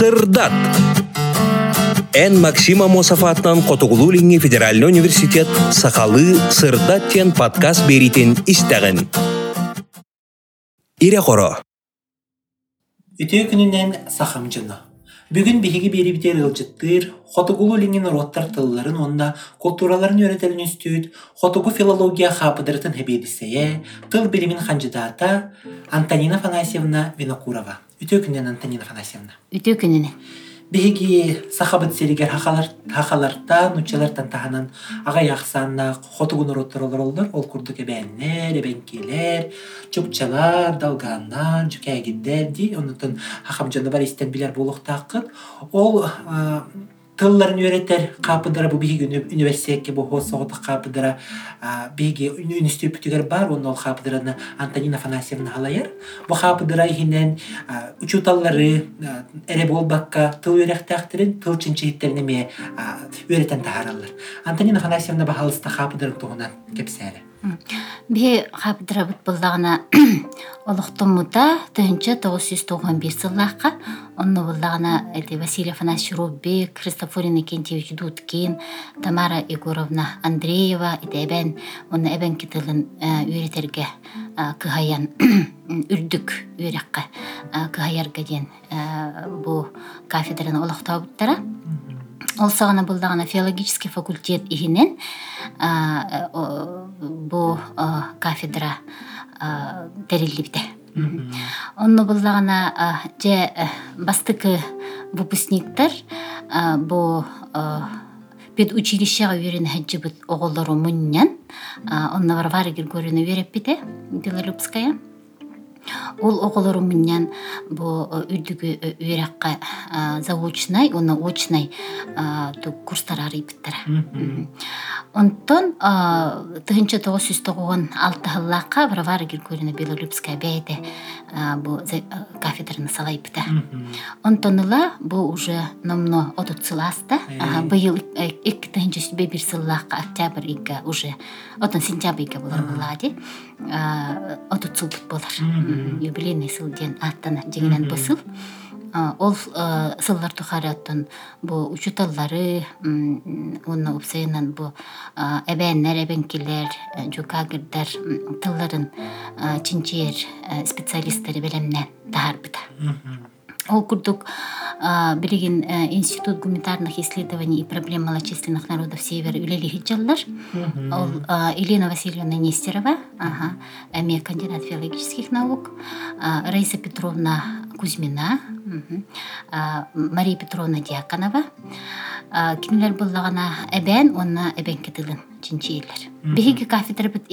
сырдат Эн Максима Мосафатынан Котугулулинги федеральный университет Сақалы сырдат тен подкаст беритин истеген. Ире хоро. Үтө күнүнен сахам жана. Бүгүн биһиги бери битер ылжыттыр, хотугулу лиңин роттар тылларын онна культураларын өретелин үстүт, хотугу филология хапыдырытын хебедисее, тыл билимин ханжидата Антонина Фанасьевна Винокурова. Үтө күнүнен Антонина Фанасьевна. Үтө күнүнө. Биһиги сахабыт серигер хахалар хахаларта нучалартан таханан ага яхсанна хотугун роттар олор ол курдук эбеннер, эбенкелер, чукчалар, далганнар, жүкәгиддер ди, онутун хахам жаны бар истен билер болуктакыт. Ол тылларын үйрәтер капыдыра бу биги университетке бу хосогота капыдыра биги институтыгер бар он ол капыдыраны Антонина Афанасьевна халаяр бу капыдыра ихинен учуталлары эре болбакка тыл үйрәктәхтерин тыл чинчихиттерин эме үйрәтен тахараллар. Антонина Афанасьевна бахалыста капыдырын тугунан кепсәре. Бе хабдырабыт буллагына олохтомута төнчө 991 сыллакка онны буллагына эти Василий Афанасьевич Рубик, Христофор Иннокентьевич Дудкин, Тамара Егоровна Андреева итебен онны эбен үйретерге кыхаян үрдүк үйрекке кыхаярга ден бу кафедраны олохтобуттара ол сағана булдагана филологический факультет ихинен бу кафедра терилибите онно буллагана же бастыкы выпускниктер бу педучилищега үйрен хаджыбыт оголору муннян варвара григорьевна үйреппите белолюбская. Ол оголору мыннян бу үрдүгү үйракка заочный уну очный курстар арыйбыттара онтон тыгынча тогуз жүз тогон алтыһыллаакка варвара григорьевна белолюбская бэйде бу кафедраны салайбыта онтоныла бу уже номно отут сылааста быйыл эки тыгынча бир сыллаакка октябрь игга уже отон сентябрь болар булаади болар юбилейный сыл диэн аттана жеңинен бысыл ол сыллар тухараттан бу учуталлары уонна упсайынан бу эбээннер эбенкилер жукагырдар тылларын чинчиер специалисттери белемнен тахарбыта ол курдук билигин институт гуманитарных исследований и проблем малочисленных народов севера үлели хиджаллар ол елена васильевна нестерова. Эми кандидат филологических наук. Раиса петровна кузьмина. Мария петровна дьяконова. Кинилер буллагана эбен онна эбен кетилин чинчиилер биһиги кафедра бит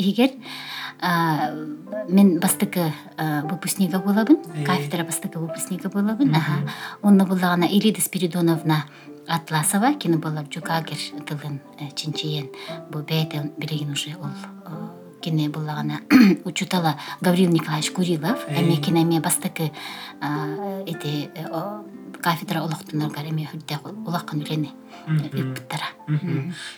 мен бастыкы выпускнига болабын кафедра бастыкы выпускнига болабын аха. Онна буллагана ирида спиридоновна атласова кини болар жукагер тылын чинчиен бу бэйте билигин уже ол кини буллагана учутала гаврил николаевич курилов. Эми кинеме бастыкы эти кафедра олохтунаргар эми хүрдэ улаккан үлени ыппыттара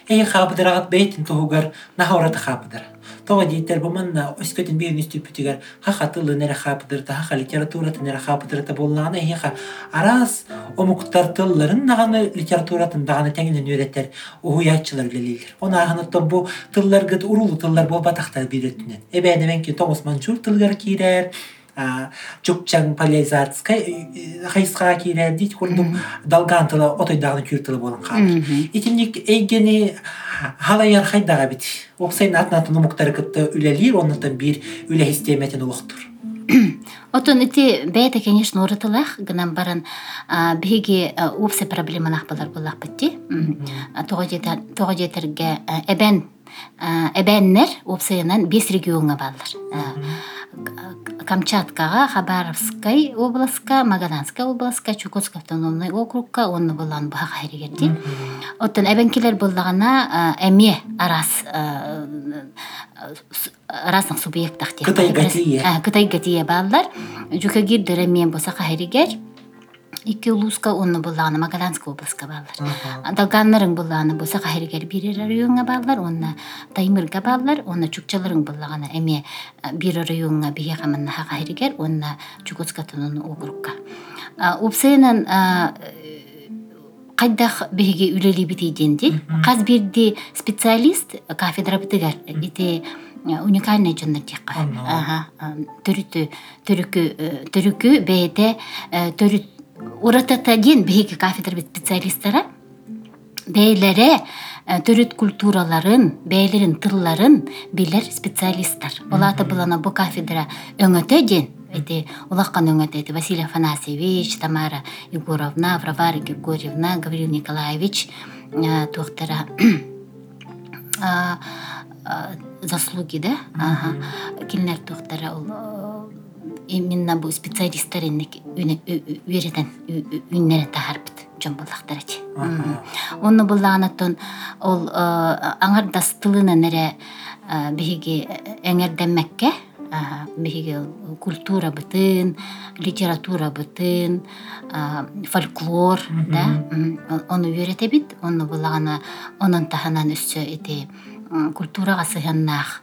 эйи хаабыдырагат бейтин тугугар нахората хаабыдыра тога дийтер буманна өскөтүн биен үстүпүтүгер хаха тылы нере хаабыдырта хаха литературатын нере хаабыдырта боллагана эйиха арас омуктар тылларын наганы литературатын даганы теңинен үйреттер уhuyaatчылар билелилер оны аханыттан бу тылларгыт урулу тыллар болбатактар биретинен эбээнеменки тоңус манчур тылгар киирер чукчаң поляризацкай хайсқа кирер дит курдум далган тыла отойдагы күр тылы болон калыр итимник эйгени халаяр хайдага бит. Оксайын атнатын умуктары кытты үлелир оннутан бир үле системетин улуктур Отон ити бәйті, конечно, орытылах, гынан баран биги упсе проблеманах балар болах бітті. Тоға жетерге әбән әбәннер упсайынан бес регионға балар. Камчаткага, Хабаровскай областка, Магаданская областка, Чукотский автономный округка, онны болан бұға хайрегерди. Оттан әбенкелер болдағана әме арас арасның субъекттах Кытай гатие. Кытай гатие балдар. Жүкагир дөрәмен болса хайрегер. Икки улууска онно буллагана магаданская областка баалар далганнарың буллагана бу сахаригер бир районга баалар онна таймырга баалар онна чукчаларың буллагана эме бир районга бие хаманна хахаригер онна чукотскатан округка упсенан кайдах биһиги үлелибит иденди каз бирди специалист кафедра бытыгар ити уникальный жоннор диякка аха төрүтү төрүкү төрүкү бээте төрүт уратата ден биһиги кафедра бит специалисттара бээлере төрүт культураларын бээлерин тылларын билер специалисттар. Олата булана бу кафедра өңөтө ден эти улаккан өңөтө эти василий афанасьевич тамара егоровна варвара григорьевна гаврил николаевич туохтара заслуги да? Килнер туохтара ол именно бу специалисттер инник үеретен үннере тахарбыт жон буллахтарати онну буллаганаттон ол аңардас тылына нере биһиги эңердеммекке биһиги культура бытын литература бытын фольклор да? Ону үйретебит онну буллагана онун таханан өссө ити культурага сыһаннаах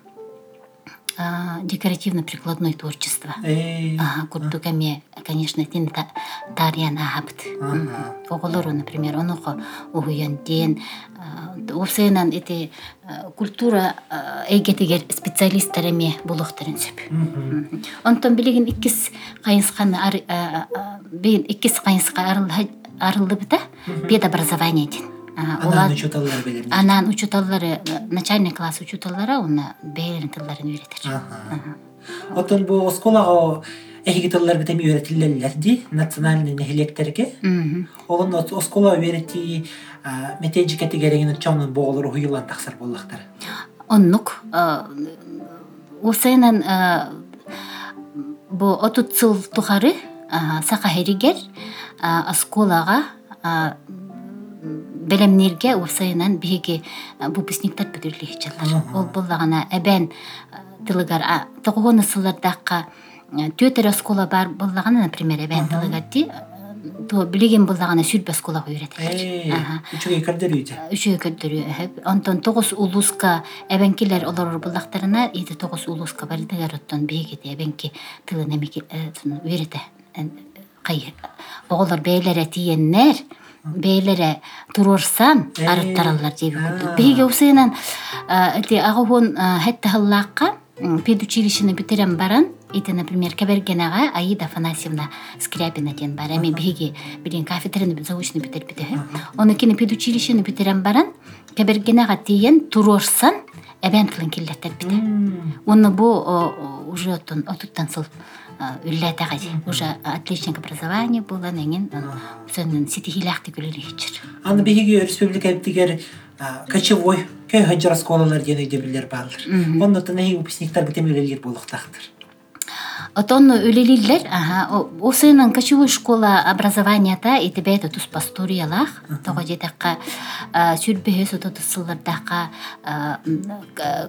декоративно-прикладное творчество. Ага, курдук эме, конечно, тин тарьян ахабыт. Оголору, например, онуко угуян ден. Усенан эти культура эйгетигер специалисттер эме булуктарын сөп. Онтон билеген иккис кайынсканы билген иккис кайынска арылды бед образование ден. Анан учуталлар белер. Анан учуталлары начальник класс учуталлары уна бээлерин тылларын үйретер. Отон бу осколага эхиги тыллар битеми үйретилелер ди национальный нехилектерге. Олон оскола үйрети метеджикети керегин чонун боголор хуйлан таксар боллактар. Оннук усенен бу отут цыл тухары сака херигер осколага белемнерге усайынан биһиги выпускниктар бүтүрлүх жаллар ол буллагана эбен тылыгар тогугону сыллардакка төтөр оскола бар буллагана например эбен тылыгар ти то билеген буллагана сүрбө осколага үйрөтелер үчүгө көрдөрүйдү үчүгө көрдөрүү онтон тогуз улуска эбенкилер олор буллактарына ити тогуз улуска оттон эбенки тылын эмеки үйрөтө кай оголор бээлере тиеннер бээлере турурсан арыттараллар жеби курдук биһиге усыйынан эти агуун хеттахыллаакка педучилищени битерен баран ити например кебергенага аида афанасьевна скрябина диен бар. Эми биһиги билин кафедраны заочный битербите онукини педучилищени битерен баран кебергенага тиен турурсан эбен тылын киллеттер бите уну бу уже оттон отуттан сыл. Үлләтәгә уже отличник образование булган эңин сөннен ситихилахты күлелихичер аны биһиги республика дигер кочевой көй хаджар сколалар диен өйдө билер баалар оннотон эһи выпускниктар битемелелер болуктактыр Отон үлелиллер, ага, осынын кочевой школа образованията ити бәйті тұс пасториялах, тоға жетаққа сүрбе өсі тұтысылырдаққа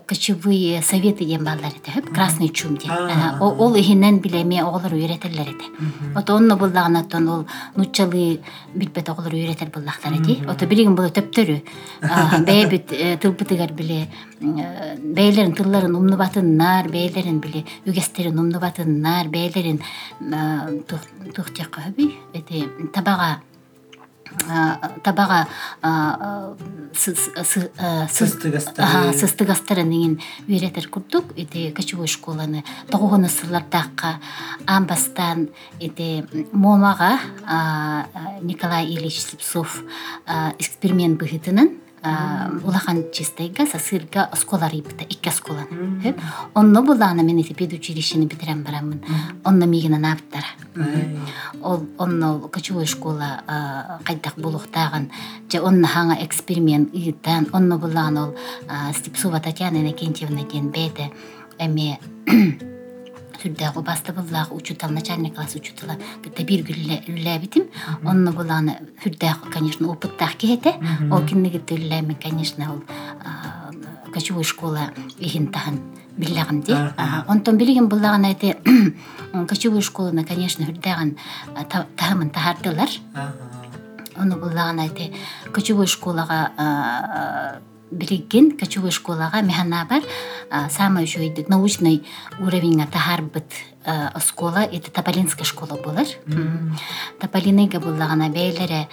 кочевой советы ден балдар еті, хөп, красный чум ден. Ол ихинен білеме оғылыр үйретелер еті. Ото онны бұллағын аттон ол нуччалы билбет оғылыр үйретер бұллақтар еті. Ото білеген бұл төптөрі, бәйбіт тылбытыгар біле, бәйлерін тылларын умнубатыннар, бәйлерін біле, үгестерін умнубатыннар, бәйлерін тухтяққа хөби, еті табаға табаға сыстыгастарын деген үйретер курдук эти кочевой школаны тогугуну сыллардакка амбастан эти момага николай ильич слепцов эксперимент быхытынан улахан чистайга сасырга осколар ипта икки осколаны онно булаана мен эти педучилищени битирен барамын онно мигина наптара ол онно кочевой школа кайдак булуктаган же онно хаңа эксперимент ыытан онно булаан ол степсова татьяна иннокентьевна диэн бээте эми сүрдәгы басты буллах учутал начальник класс учутала кытта бир күлләбитим онны буланы сүрдәг конечно опыттах кете ол киннеге төлләме конечно ол кочевой школа ихин тахан биллягын ди онтон билигин буллаган эти кочевой школаны конечно хүрдаган таамын тахардылар. Оны буллаган айты кочевой школага билигин кочевой школага механа бар. А, самый жойдык научный уровеньга тахарбыт а, школа. Это Тополинская школа болар Тополиныга буллагана бейлере.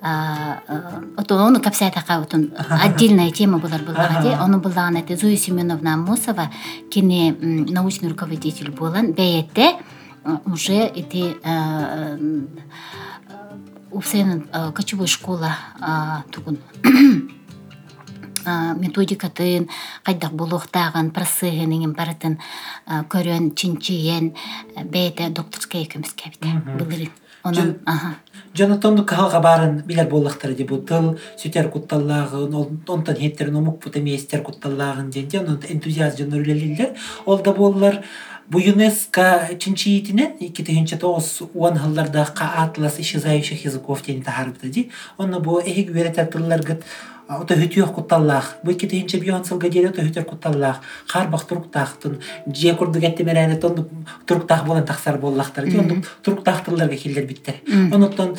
Ото оны капсайтака отун отдельная тема булар буллагади Ага. оны буллаган айты Зоя Семеновна Амосова кини м, научный руководитель болан бейетте а, уже эти а, а, кочевой школа а, тугун а, методикатын кайдак болохтагын процессыгын барытын көрөн чинчиен бейте докторская көмүскә бите былырын онун Жон- аха. Жонатонду кахалга барын билер боллактар ди бу. Тыл сүтер кутталлагын онтон хеттерин омук бут эместер кутталлагын ден оны энтузиазм жон үлелилер ол да боллар бу ЮНЕСКО чинчиитинен 2009 уан хылларда ка атлас исчезающих языков тени тахарбыта ди оны бу эхиг веретер тылларгыт Ота хүтүөх кутталлаах. Бу икки тейинче бьон сылга дере ота хүтер кутталлаах. Харбах туруктаахтын. Же курдук эттемерене тонду туруктаах болан тахсар боллахтар. Ди онду туруктаахтылларга келдер биттер. Онуттан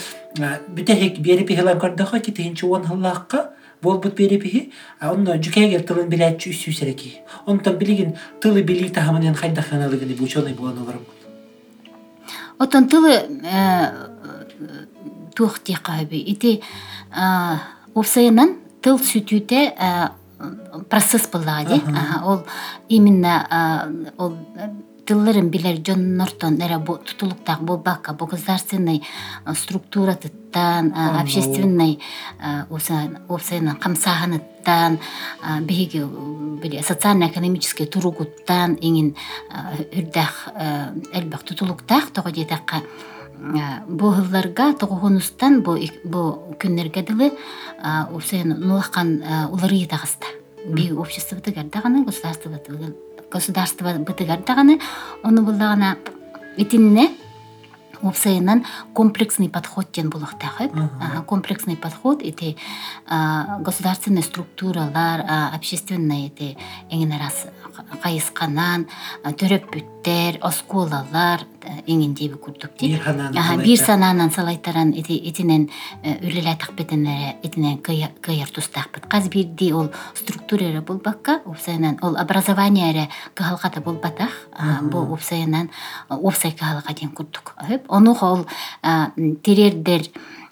бүте хек бери пихилар көрдөхө икки тейинче уон хыллаакка бол бут бери пихи. Онно жүкегер тылын билетчи үсүү сереки. Онтан билигин тылы били тахаманен хайдаханалыгыны бу чоной болан оларым. отон тылы туохти каби ити упсайынан тыл сүтүтэ процесс Аха, ол именно ол э, тылларын билер жоннортон эре тутулуктак болбакка бу государственный а, структура тыттан Ага. общественный опсайынан камсаханыттан а, биһиги биле социально-экономический туругуттан иңин үрдах элбах тутулуктах того диетакка бу хылларга тогохунустан бу бу күннерге дылы усен нулахан улары тагыста би общество бытыгардаганы государство государство бытыгардаганы оны буллагана итинне Упсайынан комплексный подход тен булактагы. Комплексный подход эти государственные структуралар, общественные эти эңин арас кайысканан, а, төрөппүттер, осколалар эңин деби курдук. Бир бир санаанан салайтаран эти этинен үлелай такбетенере этинен кыйыр тустакбыт. Каз бирди ол структурере болбакка, упсайынан ол образованиере кыхалгата болбатах, бу упсайынан опсай кыхалга ден курдук. Ону ол терердер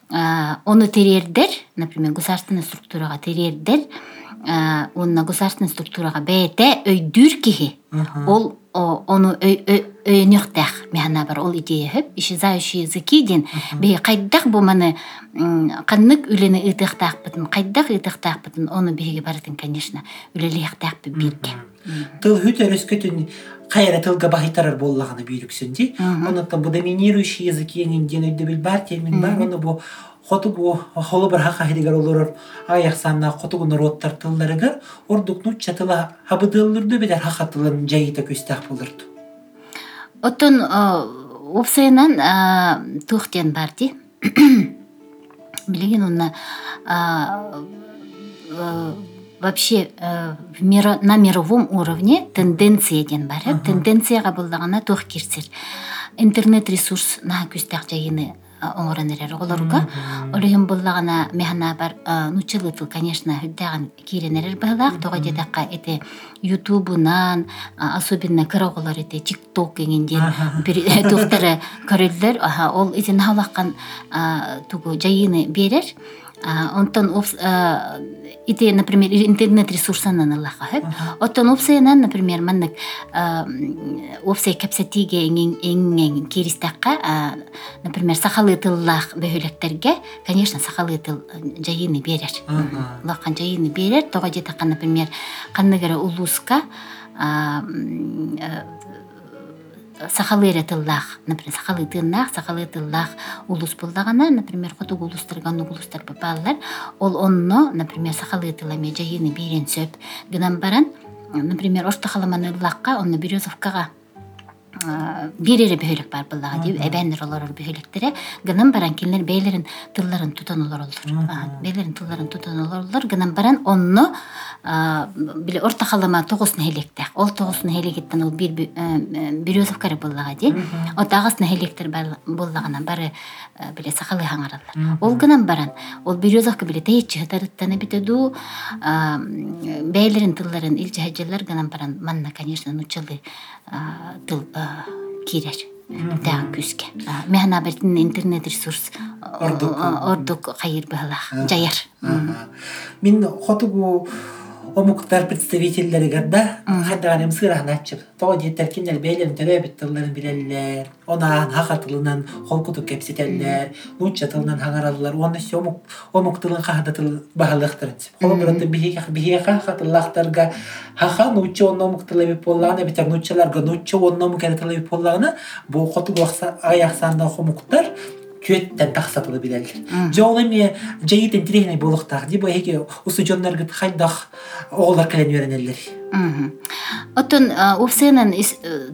оны терердер, например, государственный структурага терердер, онна государственный структурага бәйте өйдүр кихи. Ол о, оны өйнөктах механа бар. Ол идея хөп исчезающие языки ден бе кайдах бу маны каннык үлени ытыктакпытын кайдах ытыктакпытын оны беге барытын конечно үлелияктакпы бирге Тыл хүтер өскөтүн кайра тылга бахитарар боллаганы бүйрүксүн ди. Онуттан бу доминирующий язык еңин ден өйдө бил бар термин бар. Оны бу хотугу холу бір хака хедигер олорор. Аяк санна хотугу народтар тылларыгар ордук нучча тыла хабыдыллырды бедер хака тылын жайыта көстак болурду. Оттон опсайынан тухтен бар ди билеген онна вообще на мировом уровне тенденция ден бар тенденцияга буллагана тух кирсер интернет ресурс на күстак жайыны оңоронерер олорга. Олиһин буллагана механа бар а, нучылытыл конечно хүддаган киренерер баалаак тога дедакка эти ютубунан а, особенно кыроголор эти тикток эңинден бир тухтары көрөлдөр ол итин халаккан тугу жайыны берер. Онтон ити например интернет ресурсанан аллаха хэп оттон опсайынан например маннык а, м, опсай капсатиге эңин эңин киристакка а, например сахалы тыллах бөһүлектерге конечно сахалы тыл жайыны берер лакан жайыны берер тога жетакка например канныгара улуска а, м, э, сахалыра тыллах, например, сахалы тыннах, сахалы тыллах улус буллагана, например, хотуг улустарга ну улустар бабалар, ол онно, например, сахалы тыламе жайыны берен сөп, гынан баран, например, ошта халаманы лакка, онно березовкага бир эре бөһөлөк бар буллага дип эбеннер олорор бөһөлөктөрө гынан баран кинилер бээлерин тылларын тутан олороллор бээлерин тылларын тутан олороллор гынан баран онно биле орта халама тогуз нехелектек ол тогуз нехелегиттен ол бир березовкары буллага ди от агас нехелектер буллагана бары биле сахалы хаңараллар ол гынан баран ол березовка биле тейчи хатарыттаны битеду бээлерин тылларын илжахаджалар гынан баран манна конечно нучалы тыл кирер. Таа күске механа бертин интернет ресурс. Ордук хайыр быһалах жаяр мин хотугу омуктар представительдеригер да хайдаганем сыраһыначчып того диеттер киннер тылларын билеллер онаан хахатылынан холкутук кепсителлер нучча тылынан хаңараллар оны омук омук тылын хахата тыл баһалыктырынчып холобураты бихие хахатыллахтарга хаха нучча онно омук тылыбип боллагана битер нуччаларга нучча боллагана бу күөттен тахсатылы билелер жоол эми жайыт интересный болуктак ди бу эки усу жонноргут хайдах оголор келен үйренелер отон упсенен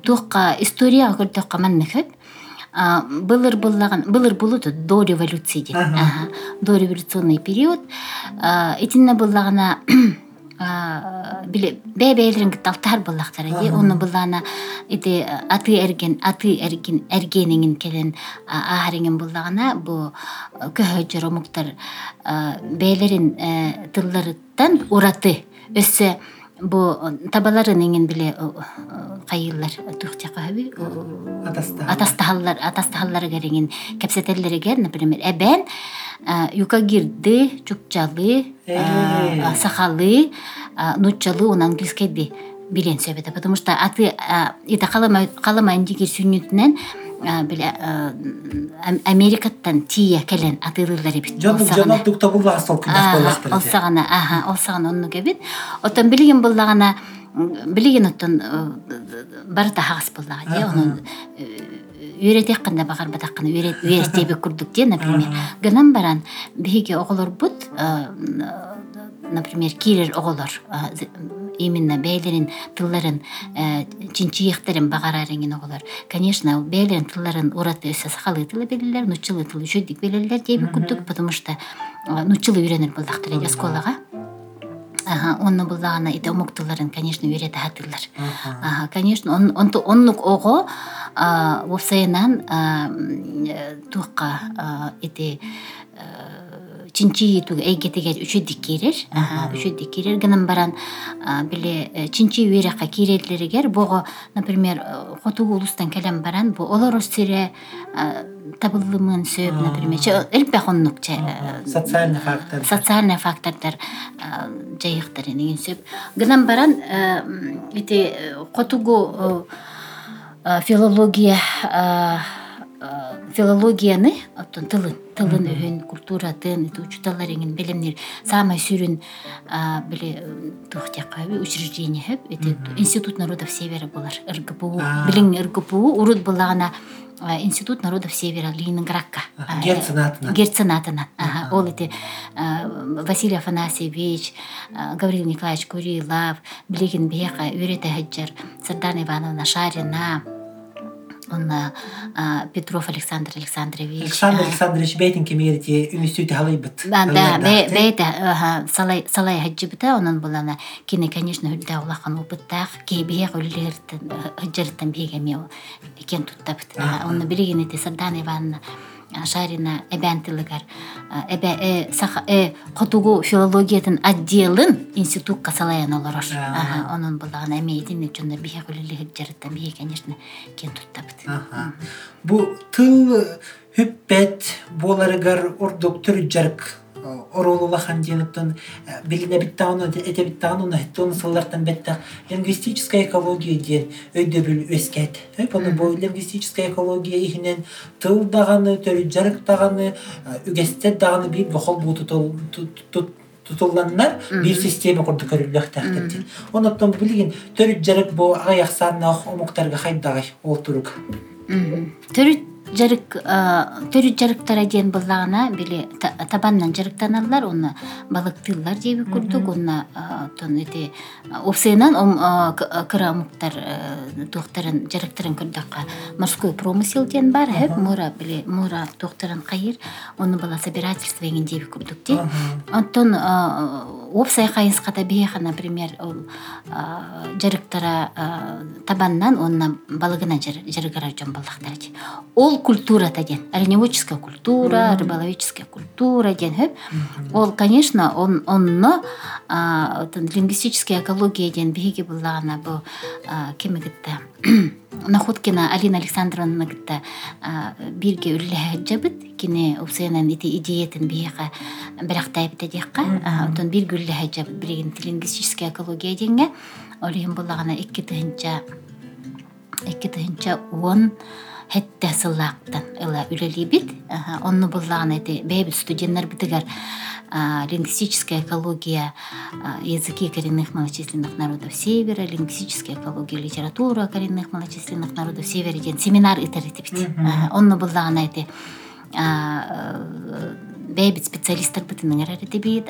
туукка история көрдөкка манныхыт. Былыр быллаган былыр булут до революции деп. До революционный период. Итинне быллагана биле бэбээлерин талтар буллахтара ди уну буллана ити аты эрген аты эрген эргениңин келен аареңин буллагана бу көһөжөр омуктар бээлерин э, тылларыттан ураты өссө бу табаларын эңин биле кайыллар тухтякаби атастахаллар атастахаллар кереңин кепсетеллеригер например эбен юкагирды чукчалы сахалы нуччалы он английскийди билен сөбөтө потому что аты ита каламайын жигир сүйнүтүнен биле америкаттан тия келен атырылар эбит олсагана. аха олсагана онну кебит отон билигин буллагана билигин оттон барыта хагас буллага же онун үйретек кандай багар батаккана үйрестебек курдук де например. Гынан баран биһиги оголорбут например кирер оголор именно бээлерин тылларын чинчиехтерин багарареңин оголор конечно бээлерин тылларын ураты өсө сахалы тылы белелер нуччылы тылы үчөдик белелер дебик курдук потому что нуччылы үйренер булдактыр эди школага онну буллагана ите омуктуларын конечно үйрете хатылар конечно оннук ого вопсайынан туакка ити чинчи туг эйгетигер үчүдик кирер үчүдик кирер гынан баран биле чинчи үйрекка кирелеригер бого например хотугу улустан келен баран бу олоро сире табылымын сөп например элбе хоннук социальный фактор социальный фактордор жайыктар энеген сөп гынан баран ити хотугу филология филологияны оттон тылын тылын өһүн культуратын учуталар эңин билимнер самый сүрүн биле тухтякаби учреждение хэп институт народов севера болар ргпу билиң ргпу урут булагана институт народов севера ленинградка герценатынан герценатынан ол эти василий афанасьевич гаврил николаевич курилов билигин бияка үйрете хаджар сардана ивановна шарина онна петров александр александрович александр александрович бейтин кемерити институте халайбыт да бейте салай салай хаджибыта онун булана кини конечно хүлдэ улахан опыттах ки бие хүллертен хаджертен биге мео кен туттабыт онна билигинити сардан ивановна шарина эбентилигер эбе э саха э котугу филологиятын отделын институтка салаян олорор онун булаган эмейтин үчүн бихе кулили жарыта бихе конечно кен туттабыт бу тыл хүппет боларыгар ордук түрджарк оролулахан диенуттан билине биттааны эте биттааны уна хеттон сыллартан бетта. Лингвистическая экология диен өйдөбүл өскет. Пону бу лингвистическая экология ихинен тыл даганы төрүджарык даганы үгестет даганы бир бохол бу тутулланнар бир система курду көрүлөктактыр онуттан билигин төрүджарык бу аяк санна омуктарга хайдагай олтурук жарык төрү жарыктара диэн буллагана били табаннан жарыктаналлар онна балыктыыллар диэби курдук онна тон эти овсыынан кырамуктар туохтарын жарыктарын кырдакка морской промысел диэн бар. Хэп мура били мура туохтарын кайыр оны бала собирательство эген диэби курдук ди онтон опсай кайыската биэха например ол жарыктара табаннан онна балыгына жарыгара жомболдактар ол культура деген оленеводческая культура рыболовическая культура деген хөп ол конечно он онно лингвистическая экология деген биһиги буллагана бу кимигитте находкина алина александровна гитта бирге үллэһэ жабыт кини упсыянан ити идеятын биһиха бирактайбыта диякка отон бирге жабыт биригин лингвистическая экология деңге олиһин буллагана икки тыһынча икки тыһынча уон хетте сыллаактан ыла үлелибит онну буллаган эти бэбит студенттер битигер лингвистическая экология языки коренных малочисленных народов севера лингвистическая экология литература коренных малочисленных народов севера деген семинар итеретибит онну буллаган эти бэйбит специалисттер бытыныгар эритибит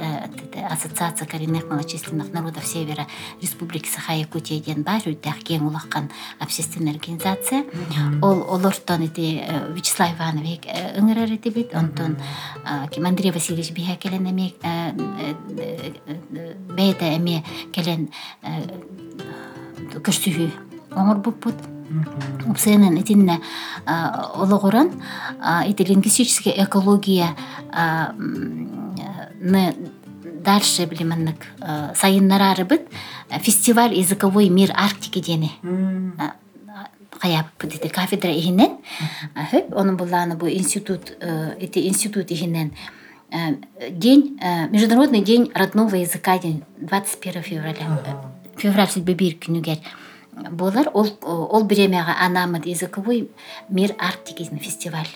ассоциация коренных малочисленных народов севера республики саха якутия деген бар үрдах кең улаккан общественная организация. Ол олортон ити э, вячеслав иванович э, ыңыр эритибит онтон ким андрей васильевич биха келен эме келен оңор буппут упсенен итинне ологоран ити лингвистическая экология ны дальше билиманнык сайыннарарыбыт фестиваль языковой мир арктики дени каяппыт ити кафедра ихинен хөп онун буллааны бу институт ити институт ихинен день международный день родного языка день двадцать первого февраля. Февраль сүлбе бир күнүгер болар. Ол ол биремяга анамыт языковой мир арт деген фестиваль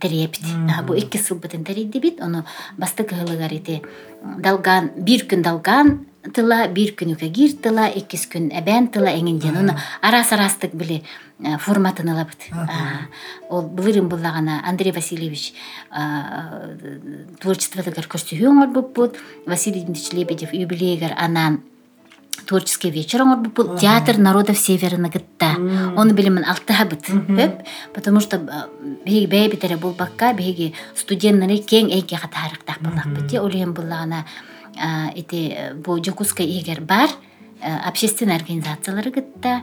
терепит бу икки сылбытын терийди бит. Ону бастык ылыгар ити далган бир күн далган тыла бир күн үкегир тыла иккис күн эбен тыла эңинден ону арас арастык били форматын ылабыт ол былырын буллагана андрей васильевич творчестводыгар көрсөһүү оңорбуппут василий дмитриевич лебедев юбилейгер анан творческий вечер оңор бу театр народов северна гытта оны билимин алтыхабыт беп потому что биги бэйбитере булбакка биги студенттары кең эйге хатарыктак булакпыт олем буллагана эти бу жокуская егер бар общественный организациялары гытта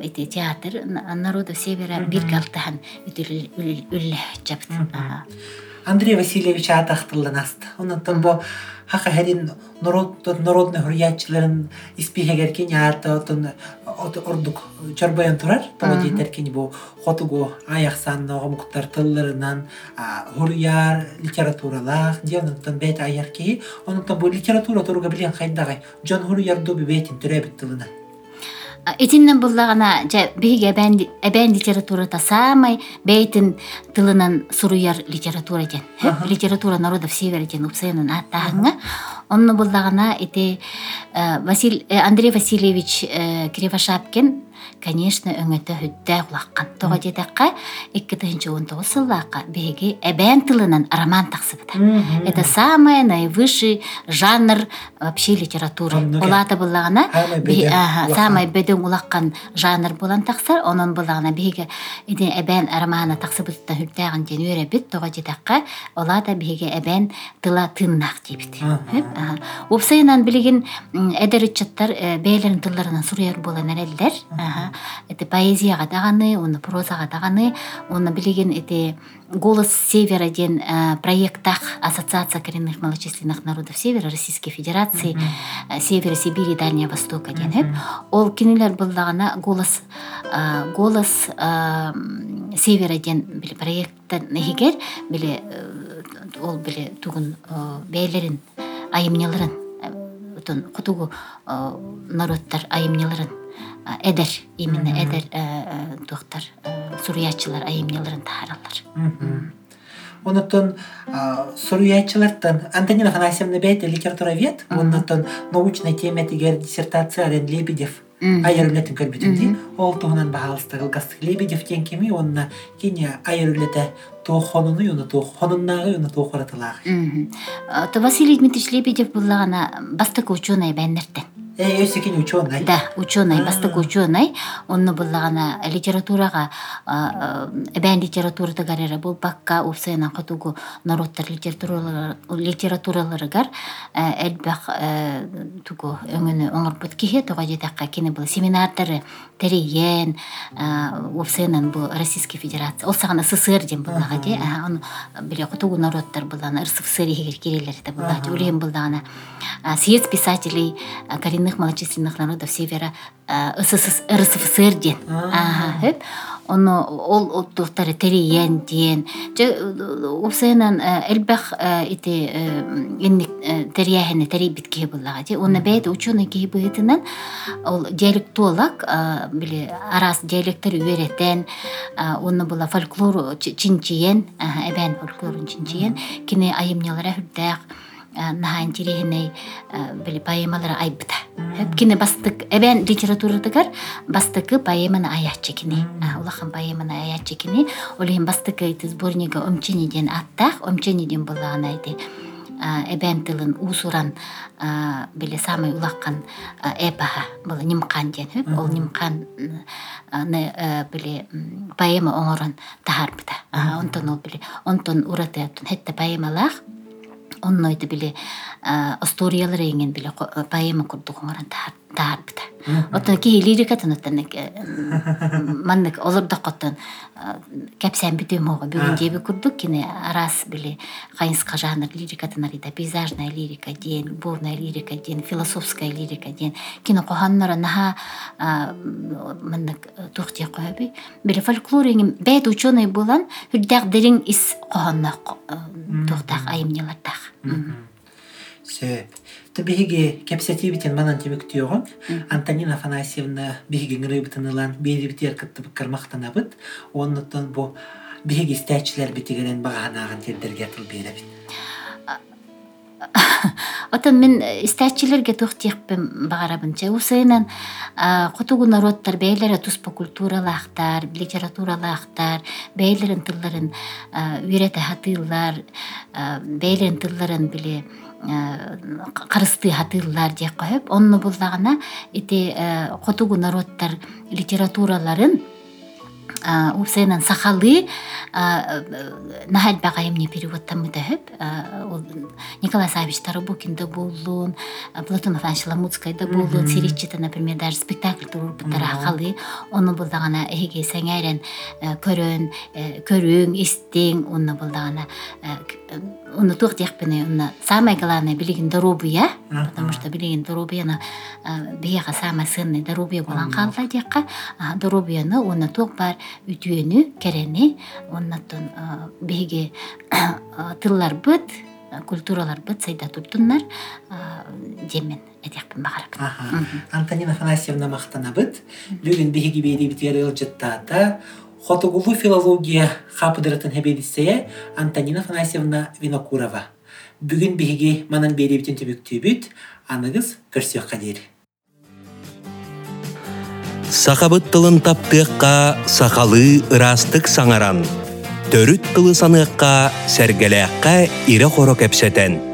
эти театр народов севера үлле жабыт андрей васильевич атактылын аст онуттан бу хака херин народный хурьятчыларын испихегеркен ярты отун ордук чорбоян турар тоодитеркени бу хотугу аяқсан огомуктар тылларынан хурьяр литературалах дионуттан бет аярки. Онуттан бу литература туруга билен хайдагай. Жон хурьярду бебетин түребит тылынан Этиннен буллагана жа биге эбен литературата самай бейтин тылынан суруяр литература ден. Литература народов севера ден упсайнын аттахыңа. Онны буллагана эти Василь Андрей Васильевич Кривошапкин конечно өңөтө хүддэ улаккан тога жетакка икки тыгынчы он тогуз сыллаакка биги эбен тылынан роман таксыбыта это самый наивысший жанр вообще литературы улата буллагана. Самый беден улаккан. жанр булан таксар онун буллагана биги иди эбен романа таксыбытта хүддэгин ден үйрөбүт тога жетакка олата биги эбен тыла тыннак дейбит упсайынан билигин эдеричаттар бээлерин тылларынан суруяр болан эрелдер это поэзияга даганы оны прозага даганы оны билеген эти голос севера ден проекттах ассоциация коренных малочисленных народов севера российской федерации севера сибири дальнего востока ден хеп ол кинилер буллагана голос голос севера ден били проекттан эгер били ол били тугун бээлерин айымняларын кутугу народтар айымняларын эдер именно эдер туохтар суруячылар айымняларын тааралар онотон соруячылартан антонина афанасьевна бейт литература вет онотон научная тема тигер диссертация арен лебедев. Айырылетін көрбүтүнди ол туһунан баһалыстагыл гастык лебедев тен кеми онна кине айырылете туохонуну уну туохонуннагы уну. А, То Василий Дмитриевич Лебедев буллагана бастык ученый бәннерттен. Э өсекин ученый Да, ученый, бастык ученый. Онны буллагана литературага, бән литературада гарера бул бакка упсайна катугу народтар литературалары литератураларыгар элбах тугу өңөнү оңорбут кихе тога жетакка кини бул семинардары териен упсайнан бу Российской Федерация. Ол сагана СССР ден буллага де. А, Оны биле катугу народтар буллана РСФСР егер кирелерде буллага. Ага. Улем буллагана съезд писателей малочисленных народов севера РСФСР ден. Оны ол оттуктары териен ден. Оны ученый ол диалектолог а, биле арас диалекттер оны була фольклор чинчиен. Эбен фольклорун чинчиен. Айымнялара хүрдәк нахан тирехиней били поэмалары айбыта. Хеп кини бастык эбен литературадагар бастыкы поэманы аячы кини. Улахан поэманы аячы кини. Олин бастыкы ити сборнига омчени ден аттах, омчени ден буллаган айти. эбен тылын усуран биле самый улаккан эпаха бұл нимкан ден ол нимкан биле поэма оңорон тахарбыта онтон ол биле онтон уратыяптын хетте поэмалах оннойду биле историялар эңен биле э, поэма курдук оңорон таарбыта оттон ки лирикатын оттонек маннык олордоккоттон кепсен бүтөмөөгө бүгүн деби курдук кини арас биле кайынска жанр лирикатын арида пейзажная лирика диен любовная лирика диен философская лирика диен кино коханнара наха маннык тухти коеби биле фольклор эңин бэт ученый булан хүрдак дерин ис коханна тухтак айымнялардак сөп ты биһиги кепсетибитин манан тибиктүөгөн антонина афанасьевна биһиги ыңырыйбытынылан биэрибитер кыттыбыккар мактанабыт оннотон бу биһиги стячилер битигенен баганаагын тердерге тыл беребит Отон мен истәчилерге тухтиякпен багарабынча усайнан кутугу народтар бәйләре туспа культуралаахтар, литературалаахтар, бәйләрен тылларын үйрәтә хатыйлар, бәйләрен тылларын биле карысты хатыйлар диye коеп, онны булдагына ити кутугу народтар литератураларын усайнан сахалы нахал багайымне переводтан мытаһып ол Николай Савич Тарабукинда болуын, Платон Афанович Ламуцкайда болуын, Сириччита, например, даже спектакль турбуттар ахалы, оны булдагана эге сәңәрен көрөн, көрүң, истең, оны булдагана оны тух дияқпене, оны самое главное билигин дорубия, потому что билигин дорубияны бияға самое ценный дорубия болан қалла дияққа, дорубияны оны тух бар үтүйені, керени, оннаттан биге тыллар быт, культуралар быт сайда турдуннар демен эдекпин багарып. Аха. Антонина Афанасьевна мақтанабыт. Бүгін биһиги берибитер ылжыттаата Хотугулу филология хапыдыратын хебедисея Антонина Афанасьевна Винокурова. Бүгін биһиги манан берибитин түбүктүүбүт. Аныгыз көрсөк кадери. Сахабыт тылын таптыаққа сақалы ырастык саңаран. Төрүт тылы саныаққа сәргеләққа ире хоро кәпсәтен.